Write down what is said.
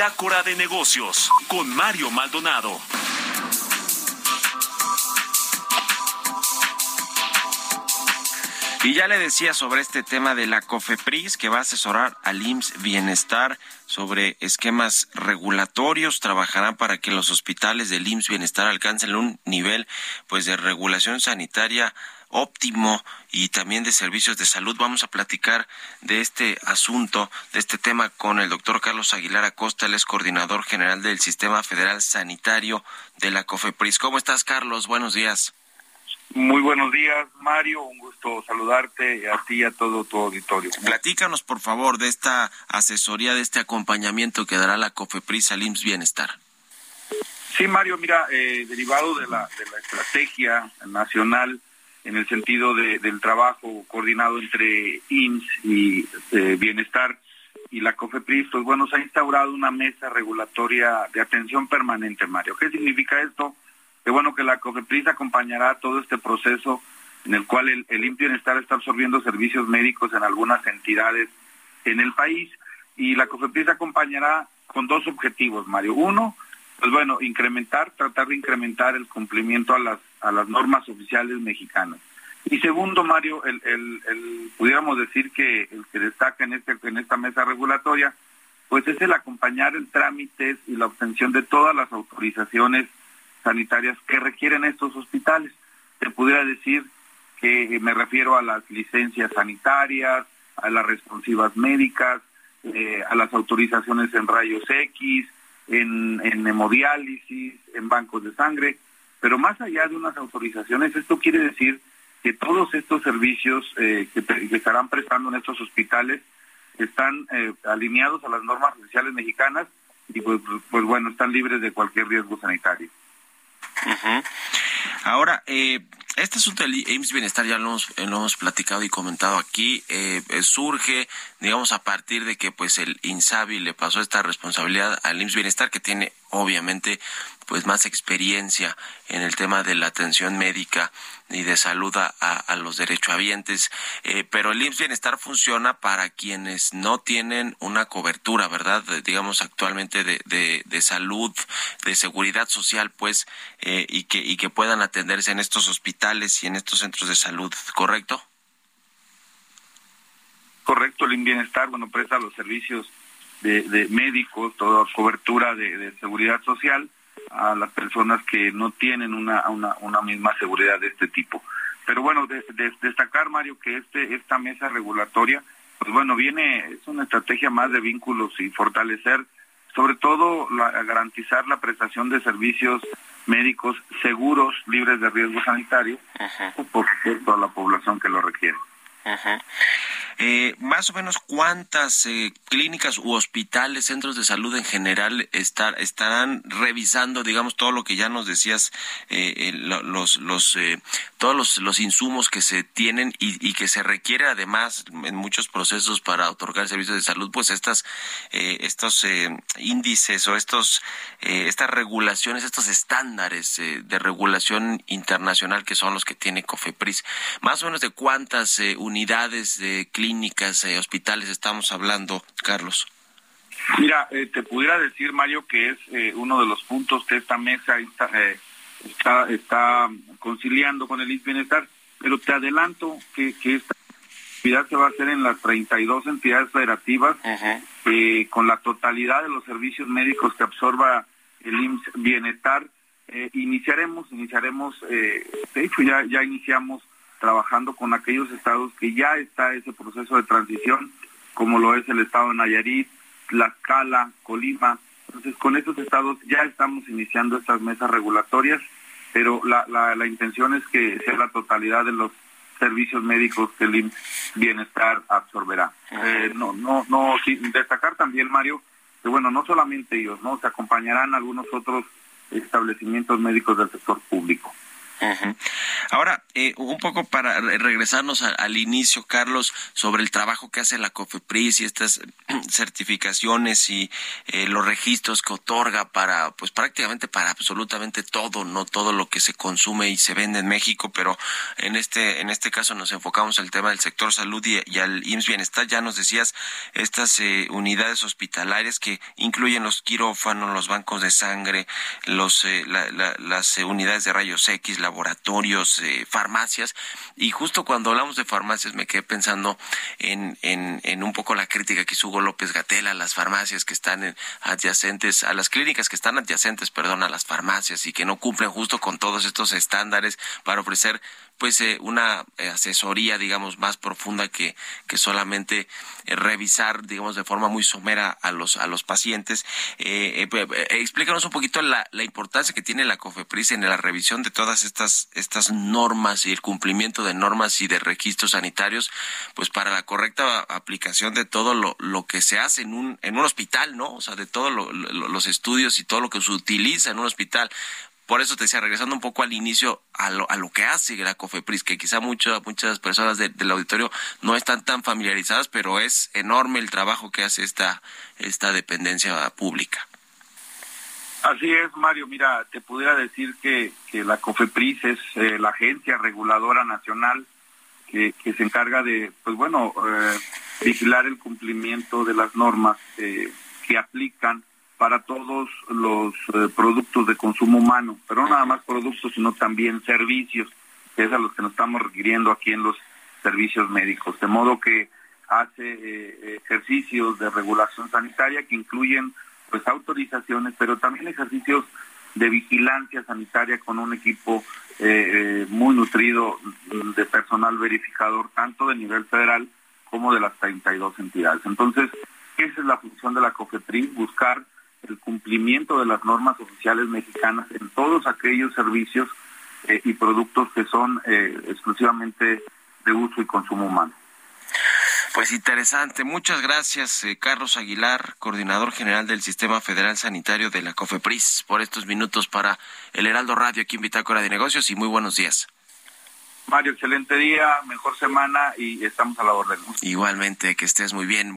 Bitácora de negocios con Mario Maldonado. Y ya le decía sobre este tema de la COFEPRIS que va a asesorar al IMSS Bienestar sobre esquemas regulatorios, trabajarán para que los hospitales del IMSS Bienestar alcancen un nivel pues de regulación sanitaria óptimo y también de servicios de salud. Vamos a platicar de este asunto, de este tema con el doctor Carlos Aguilar Acosta, el es coordinador general del Sistema Federal Sanitario de la COFEPRIS. ¿Cómo estás, Carlos? Buenos días. Muy buenos días, Mario. Un gusto saludarte a ti y a todo tu auditorio. Platícanos, por favor, de esta asesoría, de este acompañamiento que dará la COFEPRIS al IMSS Bienestar. Sí, Mario, mira, eh, derivado de la, de la estrategia nacional en el sentido de, del trabajo coordinado entre IMSS y eh, Bienestar y la COFEPRIS, pues bueno, se ha instaurado una mesa regulatoria de atención permanente, Mario. ¿Qué significa esto? Qué bueno que la COFEPRIS acompañará todo este proceso en el cual el, el Bienestar está absorbiendo servicios médicos en algunas entidades en el país y la COFEPRIS acompañará con dos objetivos, Mario. Uno, pues bueno, incrementar, tratar de incrementar el cumplimiento a las, a las normas oficiales mexicanas. Y segundo, Mario, el, el, el, pudiéramos decir que el que destaca en, este, en esta mesa regulatoria, pues es el acompañar el trámite y la obtención de todas las autorizaciones sanitarias que requieren estos hospitales. Te pudiera decir que me refiero a las licencias sanitarias, a las responsivas médicas, eh, a las autorizaciones en rayos X, en, en hemodiálisis, en bancos de sangre, pero más allá de unas autorizaciones, esto quiere decir que todos estos servicios eh, que, estarán prestando en estos hospitales están eh, alineados a las normas oficiales mexicanas y pues, pues bueno, están libres de cualquier riesgo sanitario. Ahora, eh, este asunto del IMSS Bienestar ya lo hemos, lo hemos platicado y comentado aquí, eh, surge, digamos, a partir de que pues el INSABI le pasó esta responsabilidad al IMSS Bienestar, que tiene obviamente pues más experiencia en el tema de la atención médica y de salud a, a los derechohabientes, eh, pero el IMSS Bienestar funciona para quienes no tienen una cobertura, ¿verdad? Digamos actualmente de, de, de, salud, de seguridad social, pues, eh, y que y que puedan atenderse en estos hospitales y en estos centros de salud, ¿correcto? Correcto, el Bienestar, bueno, presta los servicios de, de médicos, toda cobertura de, de seguridad social a las personas que no tienen una, una, una misma seguridad de este tipo. Pero bueno, de, de, destacar, Mario, que este esta mesa regulatoria, pues bueno, viene, es una estrategia más de vínculos y fortalecer, sobre todo, la, garantizar la prestación de servicios médicos seguros, libres de riesgo sanitario, por supuesto a la población que lo requiere. Eh, más o menos cuántas eh, clínicas u hospitales, centros de salud en general estar, estarán revisando, digamos, todo lo que ya nos decías, eh, los, todos los, los, insumos que se tienen y, y, que se requiere además en muchos procesos para otorgar servicios de salud, pues estas, estos índices o estos, estas regulaciones, estos estándares de regulación internacional que son los que tiene COFEPRIS. Más o menos de cuántas unidades de clínicas clínicas, eh, hospitales estamos hablando, Carlos? Mira, eh, te pudiera decir, Mario, que es eh, uno de los puntos que esta mesa está, está, está, conciliando con el Bienestar, pero te adelanto que, que esta actividad se va a hacer en las 32 entidades federativas, uh -huh. con la totalidad de los servicios médicos que absorba el IMSS Bienestar. iniciaremos, iniciaremos, de hecho ya, ya iniciamos trabajando con aquellos estados que ya está ese proceso de transición, como lo es el estado de Nayarit, Tlaxcala, Colima. Entonces, con estos estados ya estamos iniciando estas mesas regulatorias, pero la, la, la intención es que sea la totalidad de los servicios médicos que el Bienestar absorberá. Eh, no, no, no, destacar también, Mario, que bueno, no solamente ellos, ¿no? Se acompañarán algunos otros establecimientos médicos del sector público. Ahora, eh, un poco para regresarnos al inicio, Carlos, sobre el trabajo que hace la COFEPRIS y estas certificaciones y eh, los registros que otorga para, pues prácticamente para absolutamente todo, no todo lo que se consume y se vende en México, pero en este, en este caso nos enfocamos al tema del sector salud y, al IMSS Bienestar. Ya nos decías estas eh, unidades hospitalarias que incluyen los quirófanos, los bancos de sangre, los, las unidades de rayos X, la laboratorios, eh, farmacias. Y justo cuando hablamos de farmacias me quedé pensando en, en, un poco la crítica que hizo Hugo López Gatel a las farmacias que están adyacentes, a las clínicas que están adyacentes, perdón, a las farmacias y que no cumplen justo con todos estos estándares para ofrecer pues eh, una eh, asesoría digamos más profunda que, que solamente eh, revisar digamos de forma muy somera a los a los pacientes. Explícanos un poquito la, la importancia que tiene la COFEPRIS en la revisión de todas estas estas normas y el cumplimiento de normas y de registros sanitarios pues para la correcta aplicación de todo lo, lo que se hace en un en un hospital no o sea de todos los estudios y todo lo que se utiliza en un hospital por eso te decía, regresando un poco al inicio, a lo, a lo que hace la COFEPRIS, que quizá muchas muchas personas del auditorio no están tan familiarizadas, pero es enorme el trabajo que hace esta, esta dependencia pública. Así es, Mario. Mira, te pudiera decir que, que la COFEPRIS es eh, la agencia reguladora nacional que, que, se encarga de, pues bueno, eh, vigilar el cumplimiento de las normas eh, que aplican para todos los eh, productos de consumo humano, pero no nada más productos, sino también servicios, que es a los que nos estamos requiriendo aquí en los servicios médicos. De modo que hace eh, ejercicios de regulación sanitaria que incluyen pues autorizaciones, pero también ejercicios de vigilancia sanitaria con un equipo eh, muy nutrido de personal verificador, tanto de nivel federal como de las 32 entidades. Entonces, esa es la función de la COFEPRIS, buscar cumplimiento de las normas oficiales mexicanas en todos aquellos servicios eh, y productos que son eh, exclusivamente de uso y consumo humano. Pues interesante. Muchas gracias, eh, Carlos Aguilar, coordinador general del Sistema Federal Sanitario de la COFEPRIS, por estos minutos para el Heraldo Radio aquí en Bitácora de Negocios y muy buenos días. Mario, excelente día, mejor semana y estamos a la orden. Igualmente, que estés muy bien.